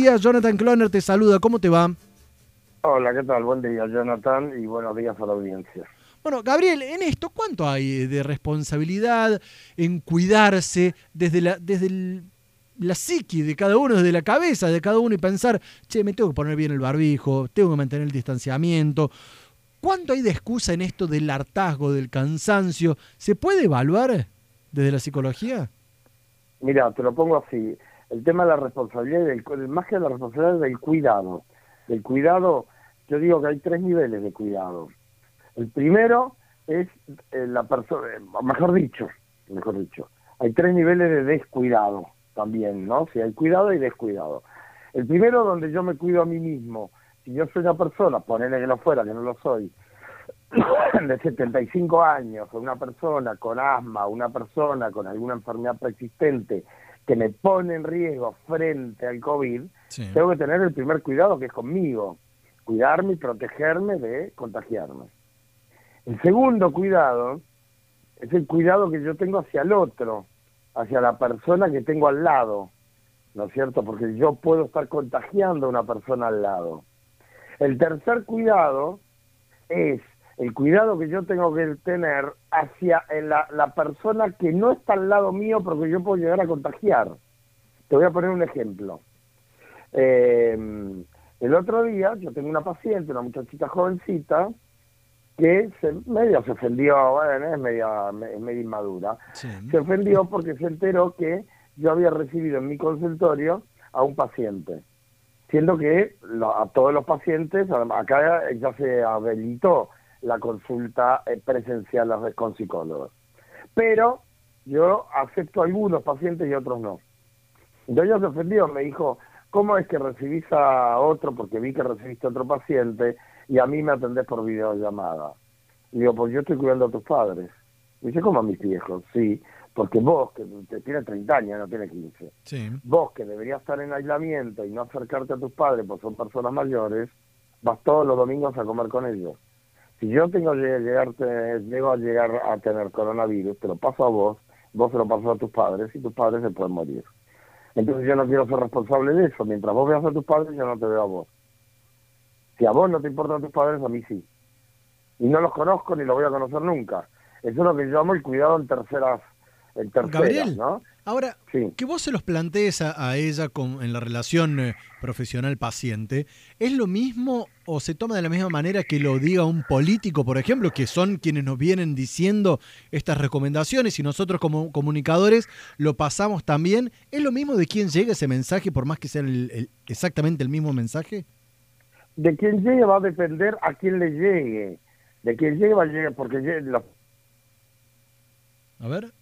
días, Jonathan Cloner te saluda, ¿cómo te va? Hola, ¿qué tal? Buen día, Jonathan, y buenos días a la audiencia. Bueno, Gabriel, en esto, ¿cuánto hay de responsabilidad en cuidarse desde la, desde la psiqui de cada uno, desde la cabeza de cada uno y pensar, che, me tengo que poner bien el barbijo, tengo que mantener el distanciamiento? ¿Cuánto hay de excusa en esto del hartazgo, del cansancio? ¿Se puede evaluar desde la psicología? Mira, te lo pongo así el tema de la responsabilidad, del, más que la responsabilidad del cuidado. Del cuidado, yo digo que hay tres niveles de cuidado. El primero es eh, la persona, eh, mejor dicho, mejor dicho, hay tres niveles de descuidado también, ¿no? Si hay cuidado y descuidado. El primero donde yo me cuido a mí mismo. Si yo soy una persona, ponele que no fuera, que no lo soy, de 75 años, una persona con asma, una persona con alguna enfermedad preexistente, que me pone en riesgo frente al COVID, tengo que tener el primer cuidado que es conmigo, cuidarme y protegerme de contagiarme. El segundo cuidado es el cuidado que yo tengo hacia el otro, hacia la persona que tengo al lado, ¿no es cierto? Porque yo puedo estar contagiando a una persona al lado. El tercer cuidado es el cuidado que yo tengo que tener hacia la, la, persona que no está al lado mío porque yo puedo llegar a contagiar. Te voy a poner un ejemplo. Eh, el otro día yo tengo una paciente, una muchachita jovencita, que se, medio se ofendió, bueno, es media, es media inmadura, se ofendió porque se enteró que yo había recibido en mi consultorio a un paciente, siendo que a todos los pacientes, acá ya se habilitó la consulta eh, presencial con psicólogos. Pero yo acepto algunos pacientes y otros no. Entonces se ofendió, me dijo, ¿cómo es que recibís a otro, porque vi que recibiste a otro paciente, y a mí me atendés por videollamada? Y digo, pues yo estoy cuidando a tus padres. Y dice, ¿cómo a mis viejos? Sí, porque vos, que te tienes 30 años, no tienes 15, sí. vos que deberías estar en aislamiento y no acercarte a tus padres, porque son personas mayores, vas todos los domingos a comer con ellos. Si yo tengo que llegarte, llego a llegar a tener coronavirus, te lo paso a vos, vos se lo pasas a tus padres y tus padres se pueden morir. Entonces yo no quiero ser responsable de eso. Mientras vos veas a tus padres, yo no te veo a vos. Si a vos no te importan tus padres, a mí sí. Y no los conozco ni los voy a conocer nunca. Eso es lo que yo llamo el cuidado en terceras, en terceras, ¿no? Ahora, que vos se los plantees a, ella con, en la relación eh, profesional-paciente, ¿es lo mismo o se toma de la misma manera que lo diga un político, por ejemplo, que son quienes nos vienen diciendo estas recomendaciones y nosotros como comunicadores lo pasamos también? ¿Es lo mismo de quién llega ese mensaje, por más que sea exactamente el mismo mensaje? De quién llegue va a depender a quién le llegue. De quién llegue va a llegar, porque... A ver.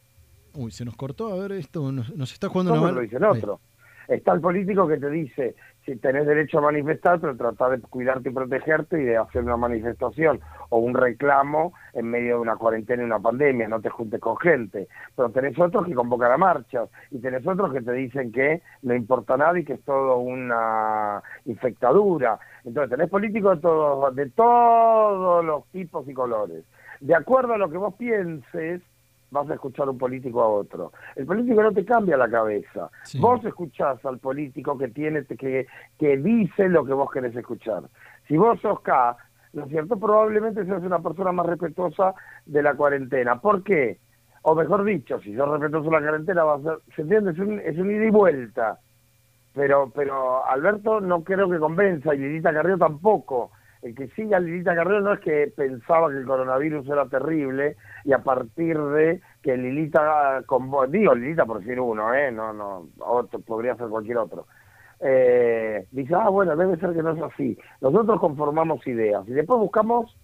Uy, se nos cortó, a ver, esto nos, está jugando una lo dice el otro? Está el político que te dice, si tenés derecho a manifestar, pero trata de cuidarte y protegerte y de hacer una manifestación o un reclamo en medio de una cuarentena y una pandemia, no te juntes con gente. Pero tenés otros que convocan a marchas y tenés otros que te dicen que no importa nada y que es todo una infectadura. Entonces tenés políticos de todos, de todos los tipos y colores. De acuerdo a lo que vos pienses, vas a escuchar un político a otro. El político no te cambia la cabeza. Vos escuchás al político que tiene que, que dice lo que vos querés escuchar. Si vos sos K, ¿no es cierto? Probablemente seas una persona más respetuosa de la cuarentena. ¿Por qué? O mejor dicho, si sos respetuoso de la cuarentena, va a ser, ¿se entiende? Es un, es un ida y vuelta. Pero, pero Alberto no creo que convenza y Lilita Carrillo tampoco el que sigue a Lilita Carrillo no es que pensaba que el coronavirus era terrible y a partir de que Lilita, digo Lilita por decir uno, ¿eh? no, no, otro, podría ser cualquier otro, eh, dice, ah, bueno, debe ser que no es así. Nosotros conformamos ideas y después buscamos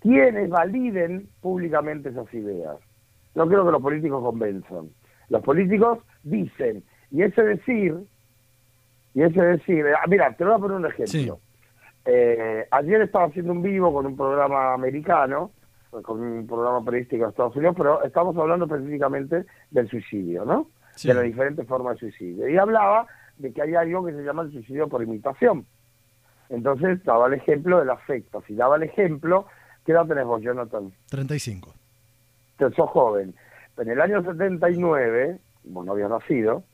quienes validen públicamente esas ideas. No creo que los políticos convenzan. Los políticos dicen, y ese decir, y ese decir, ah, mira, te voy a poner un ejemplo. Eh, ayer estaba haciendo un vivo con un programa americano, con un programa periodístico de Estados Unidos, pero estamos hablando específicamente del suicidio, ¿no? De las diferentes formas de suicidio. Y hablaba de que hay algo que se llama el suicidio por imitación. Entonces daba el ejemplo del afecto. Si daba el ejemplo, ¿qué edad tenés vos, Jonathan? 35. Entonces sos joven. En el año 79, vos no habías nacido,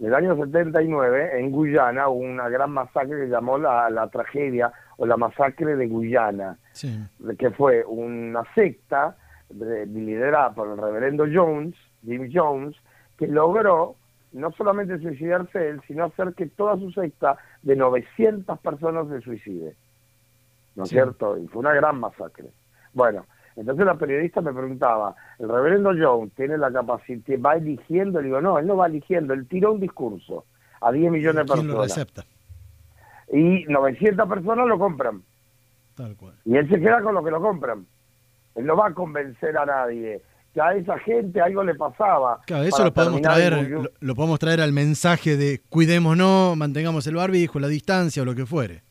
En el año 79, en Guyana, hubo una gran masacre que llamó la, la tragedia o la masacre de Guyana, Sí. que fue una secta de- liderada por el reverendo Jones, Jim Jones, que logró no solamente suicidarse él, sino hacer que toda su secta de 900 personas se suicide. ¿No es Sí. cierto? Y fue una gran masacre. Bueno, entonces la periodista me preguntaba, ¿el reverendo Jones tiene la capacidad, va eligiendo? Le digo, no, él no va eligiendo, él tiró un discurso a 10 millones de ¿Quién lo personas. recepta? Y 900 personas lo compran. Tal cual. Y él se queda con lo que lo compran. Él no va a convencer a nadie. Que a esa gente algo le pasaba. Claro, eso lo podemos traer, lo, lo podemos traer al mensaje de cuidémonos, mantengamos el barbijo, la distancia o lo que fuere.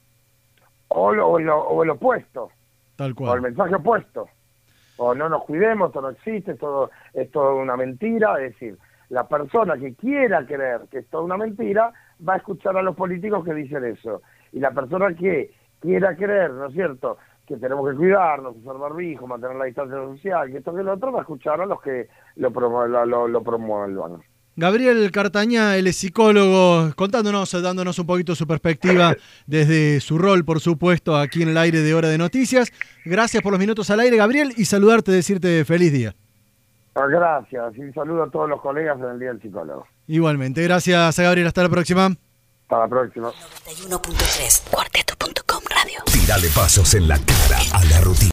o, lo- o el opuesto. Tal O el cual. mensaje opuesto. O no nos cuidemos, esto no existe, esto es una mentira. Es decir, la persona que quiera creer que es una mentira va a escuchar a los políticos que dicen eso. Y la persona que quiera creer, ¿no es cierto?, que tenemos que cuidarnos, usar barbijo, mantener la distancia social, que esto que lo otro, va a escuchar a los que lo, lo, lo, lo promuevan. Gabriel Cartañá, él es psicólogo, contándonos, dándonos un poquito su perspectiva desde su rol, por supuesto, aquí en el aire de Hora de Noticias. Gracias por los minutos al aire, Gabriel, y saludarte, decirte feliz día. Ah, Gracias, y saludo a todos los colegas en el Día del Psicólogo. Igualmente, gracias a Gabriel, hasta la próxima. Hasta la próxima. 91.3 cuarteto.com radio. Tírale pasos en la cara a la rutina.